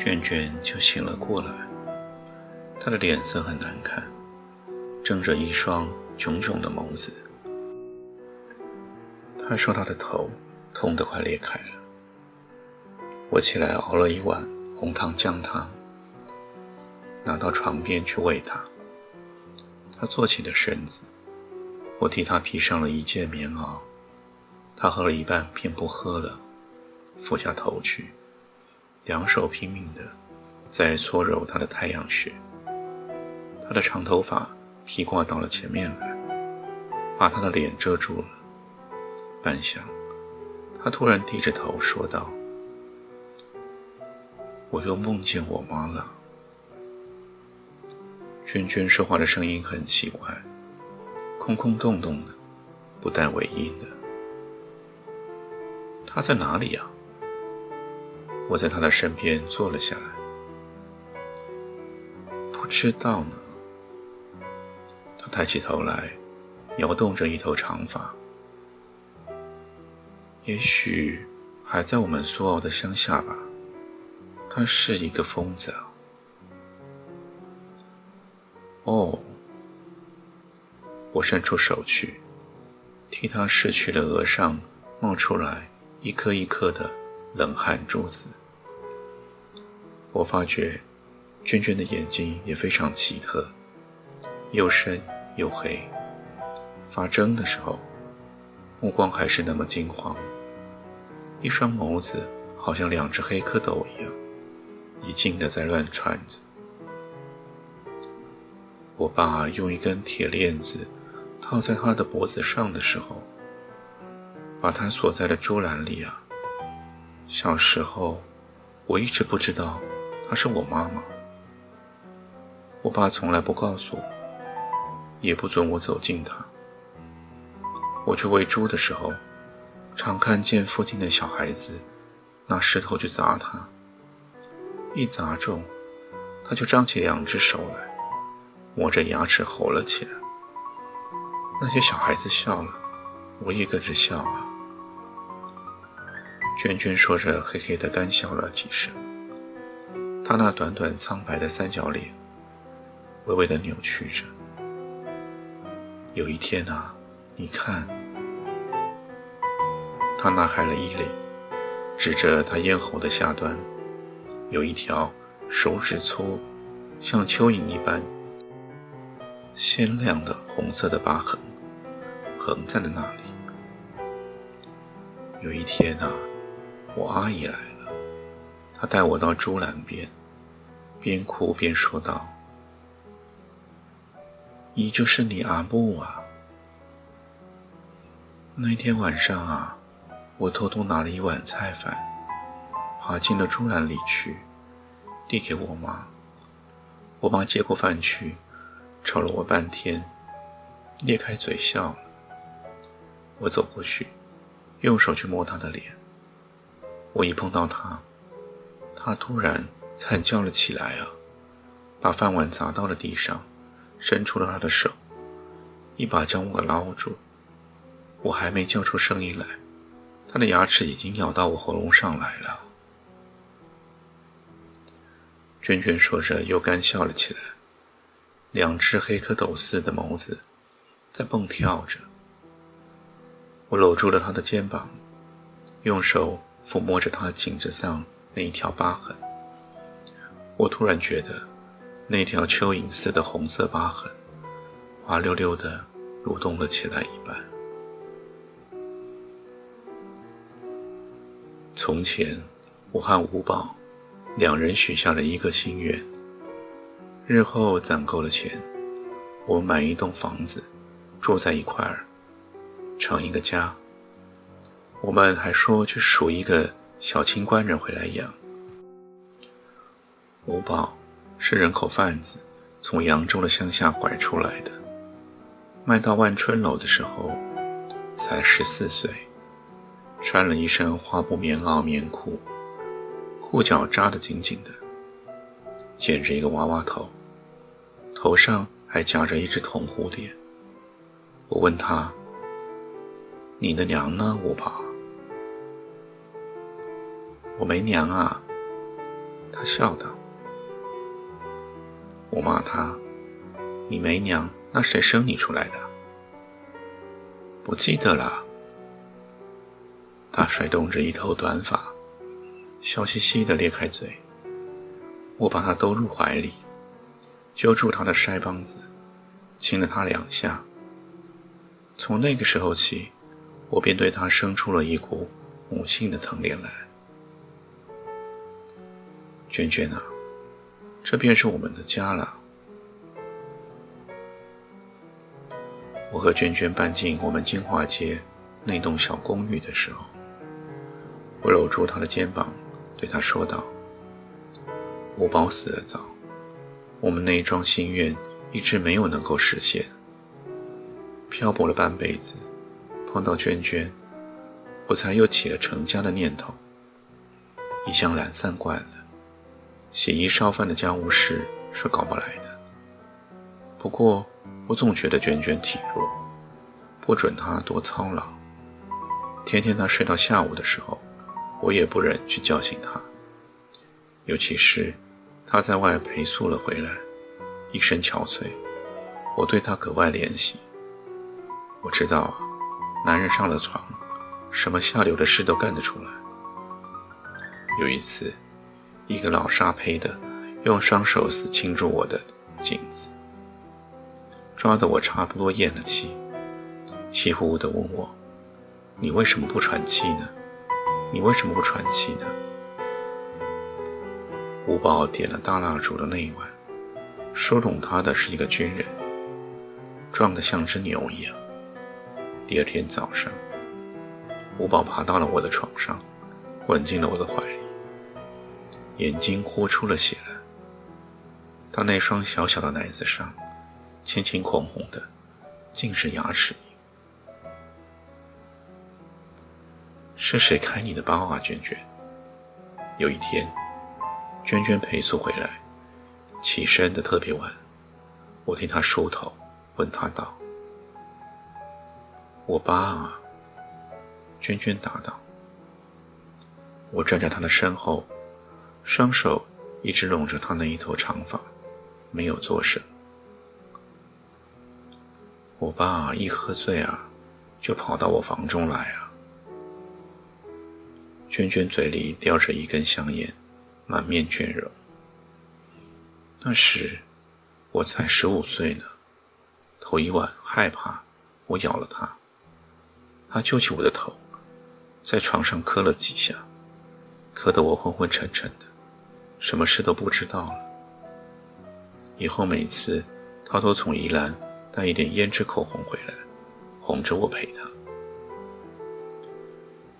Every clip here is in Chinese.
卷卷就醒了过来，她的脸色很难看，睁着一双炯炯的眸子。她说她的头痛得快裂开了。我起来熬了一碗红糖姜汤，拿到床边去喂她。她坐起了身子，我替她披上了一件棉袄。她喝了一半便不喝了，俯下头去。两手拼命的在搓揉他的太阳穴，他的长头发披挂到了前面来，把他的脸遮住了。半晌，他突然低着头说道：“我又梦见我妈了。”娟娟说话的声音很奇怪，空空洞洞的，不带尾音的。她在哪里呀？我在他的身边坐了下来，不知道呢。他抬起头来，摇动着一头长发，也许还在我们苏澳的乡下吧。他是一个疯子！哦，我伸出手去，替他拭去了额上冒出来一颗一颗的冷汗珠子。我发觉，娟娟的眼睛也非常奇特，又深又黑。发睁的时候，目光还是那么金黄，一双眸子好像两只黑蝌蚪一样，一劲的在乱窜着。我爸用一根铁链子套在她的脖子上的时候，把她锁在了猪栏里啊。小时候，我一直不知道。她是我妈妈，我爸从来不告诉我，也不准我走近她。我去喂猪的时候，常看见附近的小孩子拿石头去砸她，一砸中，他就张起两只手来，磨着牙齿吼了起来。那些小孩子笑了，我也跟着笑啊。娟娟说着，嘿嘿的干笑了几声。他那短短苍白的三角脸，微微的扭曲着。有一天啊，你看，他拉开了衣领，指着他咽喉的下端，有一条手指粗、像蚯蚓一般鲜亮的红色的疤痕，横在了那里。有一天啊，我阿姨来了，她带我到猪栏边。边哭边说道：“你就是你阿木啊！那天晚上啊，我偷偷拿了一碗菜饭，爬进了猪栏里去，递给我妈。我妈接过饭去，瞅了我半天，裂开嘴笑了。我走过去，用手去摸她的脸。我一碰到她，她突然……”惨叫了起来啊！把饭碗砸到了地上，伸出了他的手，一把将我捞住。我还没叫出声音来，他的牙齿已经咬到我喉咙上来了。娟娟说着，又干笑了起来，两只黑蝌蚪似的眸子在蹦跳着。我搂住了他的肩膀，用手抚摸着他颈子上那一条疤痕。我突然觉得，那条蚯蚓似的红色疤痕，滑溜溜的蠕动了起来一般。从前，我和吴宝两人许下了一个心愿：日后攒够了钱，我买一栋房子，住在一块儿，成一个家。我们还说去赎一个小清官人回来养。吴宝是人口贩子，从扬州的乡下拐出来的，卖到万春楼的时候才十四岁，穿了一身花布棉袄棉裤，裤脚扎得紧紧的，剪着一个娃娃头，头上还夹着一只铜蝴蝶。我问他：“你的娘呢，吴宝？”我没娘啊，他笑道。我骂他：“你没娘，那谁生你出来的？”不记得了。他甩动着一头短发，笑嘻嘻地咧开嘴。我把他兜入怀里，揪住他的腮帮子，亲了他两下。从那个时候起，我便对他生出了一股母性的疼怜来。娟娟啊，这便是我们的家了。我和娟娟搬进我们金华街那栋小公寓的时候，我搂住她的肩膀，对她说道：“吴宝死得早，我们那一桩心愿一直没有能够实现。漂泊了半辈子，碰到娟娟，我才又起了成家的念头。一向懒散惯了。”洗衣烧饭的家务事是搞不来的。不过，我总觉得娟娟体弱，不准她多操劳。天天她睡到下午的时候，我也不忍去叫醒她。尤其是她在外陪宿了回来，一身憔悴，我对她格外怜惜。我知道啊，男人上了床，什么下流的事都干得出来。有一次。一个老沙胚的，用双手死擒住我的颈子，抓得我差不多咽了气，气呼呼地问我：“你为什么不喘气呢？你为什么不喘气呢？”吴宝点了大蜡烛的那一晚，收拢他的是一个军人，壮得像只牛一样。第二天早上，吴宝爬到了我的床上，滚进了我的怀里。眼睛豁出了血来，他那双小小的奶子上，青青红红的，尽是牙齿印。是谁开你的包啊，娟娟？有一天，娟娟陪宿回来，起身的特别晚，我替她梳头，问她道：“我爸啊？”娟娟答道：“我站在她的身后。”双手一直拢着他那一头长发，没有作声。我爸一喝醉啊，就跑到我房中来啊。娟娟嘴里叼着一根香烟，满面倦容。那时我才十五岁呢，头一晚害怕，我咬了他，他揪起我的头，在床上磕了几下，磕得我昏昏沉沉的。什么事都不知道了。以后每次他都从宜兰带一点胭脂口红回来，哄着我陪他。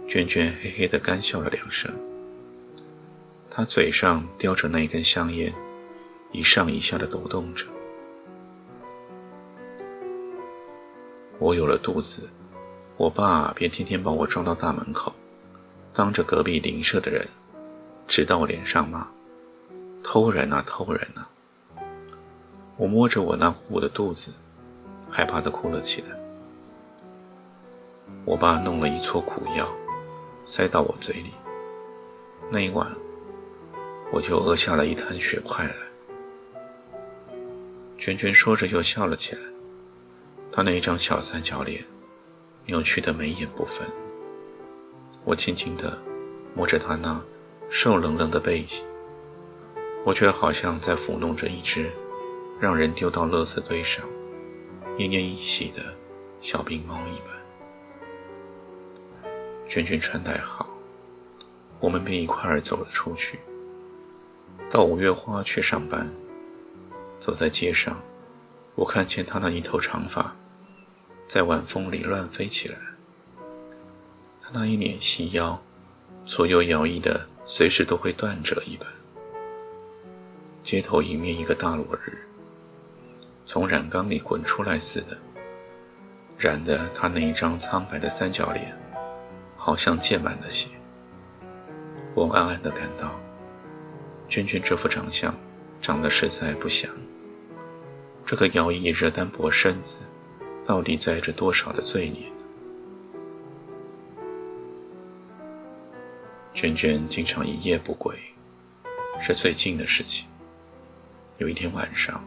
娟娟嘿嘿地干笑了两声，她嘴上叼着那一根香烟，一上一下的抖动着。我有了肚子，我爸便天天把我装到大门口，当着隔壁邻舍的人，直到我脸上骂。偷人啊，偷人啊！我摸着我那鼓鼓的肚子，害怕的哭了起来。我爸弄了一撮苦药，塞到我嘴里。那一晚，我就饿下了一滩血块来。娟娟说着又笑了起来，她那一张小三角脸，扭曲的眉眼不分。我轻轻地摸着她那瘦冷冷的背脊。我却好像在抚弄着一只让人丢到垃圾堆上、奄奄一息的小病猫一般。娟娟穿戴好，我们便一块儿走了出去，到五月花去上班。走在街上，我看见她那一头长发在晚风里乱飞起来，她那一脸细腰，左右摇曳的，随时都会断折一般。街头迎面一个大落日，从染缸里滚出来似的，染得他那一张苍白的三角脸，好像溅满了血。我暗暗地感到，娟娟这副长相，长得实在不祥。这个摇曳着单薄身子，到底载着多少的罪孽？娟娟经常一夜不归，是最近的事情。有一天晚上，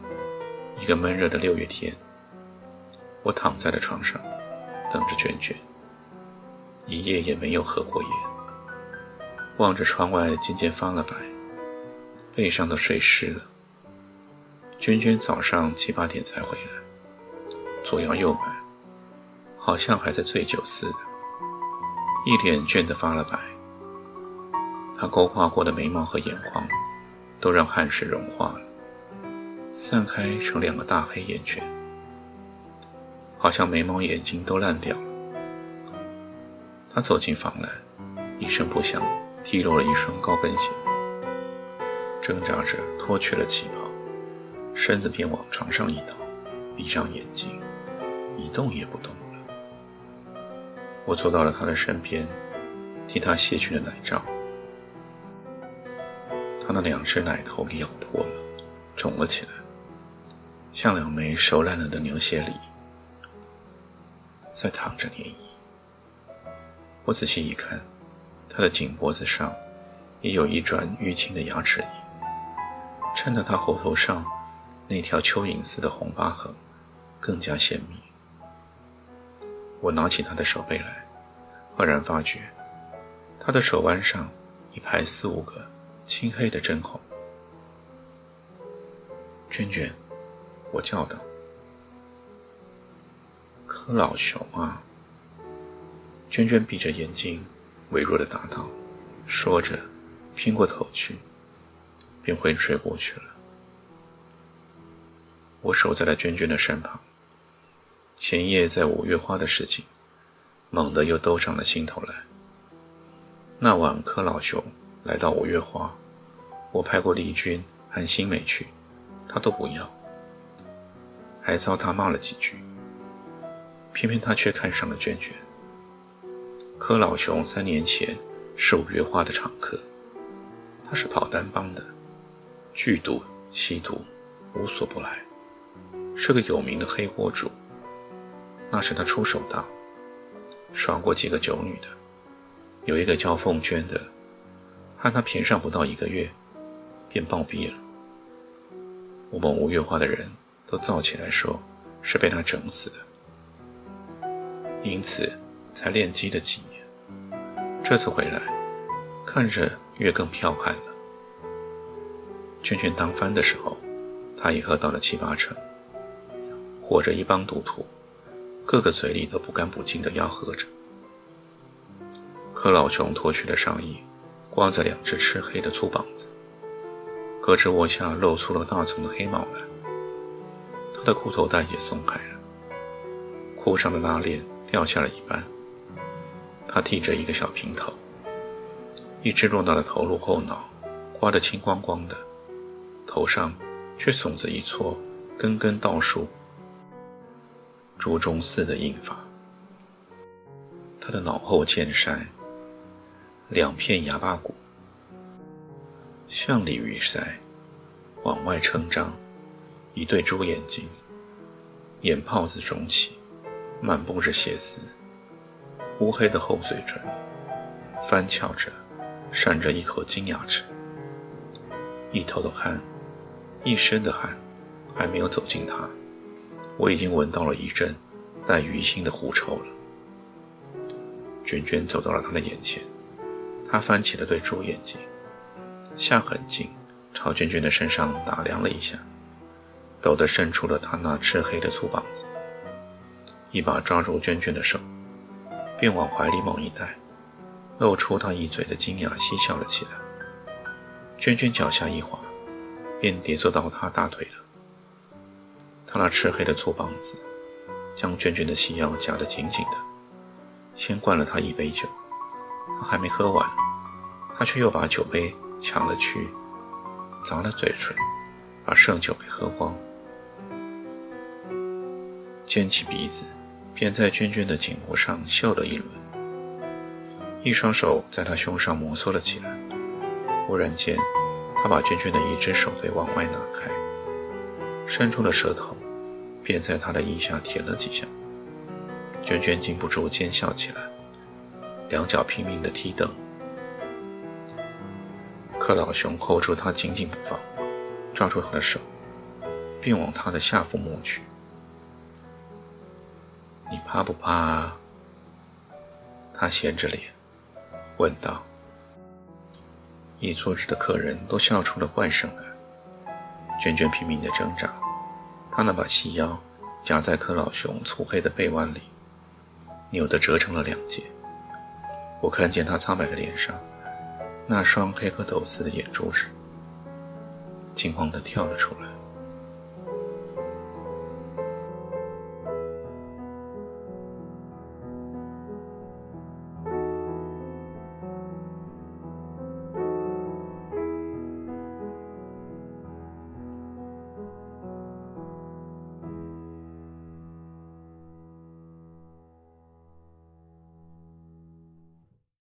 一个闷热的六月天，我躺在了床上，等着娟娟。一夜也没有合过眼，望着窗外渐渐发了白，背上都睡湿了。娟娟早上七八点才回来，左摇右摆，好像还在醉酒似的，一脸倦得发了白。她勾画过的眉毛和眼眶，都让汗水融化了。散开成两个大黑眼圈，好像眉毛眼睛都烂掉了。他走进房来，一声不响踢落了一双高跟鞋，挣扎着脱去了旗袍，身子便往床上一倒，闭上眼睛，一动也不动了。我坐到了他的身边，替他卸去了奶罩。他那两只奶头给咬破了，肿了起来。像两枚熟烂了的牛血梨，在淌着涟漪。我仔细一看，他的颈脖子上也有一转淤青的牙齿印，衬得他喉头上那条蚯蚓似的红疤痕更加鲜明。我拿起他的手背来，赫然发觉他的手腕上一排四五个青黑的针孔。娟娟。我叫道：“柯老熊啊！”娟娟闭着眼睛，微弱的答道，说着，偏过头去，便昏睡过去了。我守在了娟娟的身旁。前夜在五月花的事情，猛地又兜上了心头来。那晚柯老熊来到五月花，我派过丽君和新美去，他都不要。还遭他骂了几句，偏偏他却看上了娟娟。柯老熊三年前是五月花的常客，他是跑单帮的，剧赌、吸毒无所不来，是个有名的黑锅主。那时他出手大，耍过几个酒女的，有一个叫凤娟的，和他平上不到一个月，便暴毙了。我们五月花的人。都造起来说是被他整死的，因此才练鸡了几年。这次回来，看着越更剽悍了。圈圈当番的时候，他也喝到了七八成，伙着一帮赌徒，个个嘴里都不干不净的要喝着。可老熊脱去了上衣，光着两只吃黑的粗膀子，胳肢窝下露出了大丛的黑毛来。他的裤头带也松开了，裤上的拉链掉下了一半。他剃着一个小平头，一直落到了头颅后脑，刮得青光光的，头上却耸着一撮根根倒竖、朱中似的硬发。他的脑后见山，两片牙巴骨，像鲤鱼腮，往外撑张。一对猪眼睛，眼泡子肿起，满布着血丝，乌黑的厚嘴唇，翻翘着，闪着一口金牙齿。一头的汗，一身的汗，还没有走近他，我已经闻到了一阵带鱼腥的狐臭了。娟娟走到了他的眼前，他翻起了对猪眼睛，下很近，朝娟娟的身上打量了一下。抖得伸出了他那赤黑的粗膀子，一把抓住娟娟的手，便往怀里猛一带，露出他一嘴的金牙，嬉笑了起来。娟娟脚下一滑，便跌坐到他大腿了。他那赤黑的粗膀子，将娟娟的细腰夹得紧紧的，先灌了她一杯酒。他还没喝完，他却又把酒杯抢了去，砸了嘴唇，把剩酒给喝光。尖起鼻子，便在娟娟的颈脖上嗅了一轮，一双手在她胸上摩挲了起来。忽然间，他把娟娟的一只手背往外拿开，伸出了舌头，便在她的腋下舔了几下。娟娟禁不住奸笑起来，两脚拼命地踢蹬。克老熊扣住她紧紧不放，抓住她的手，并往她的下腹摸去。你怕不怕？他斜着脸问道。一桌子的客人都笑出了怪声来。娟娟拼命地挣扎，她那把细腰夹在柯老熊粗黑的背弯里，扭得折成了两截。我看见他苍白的脸上那双黑蝌蚪似的眼珠子，惊慌地跳了出来。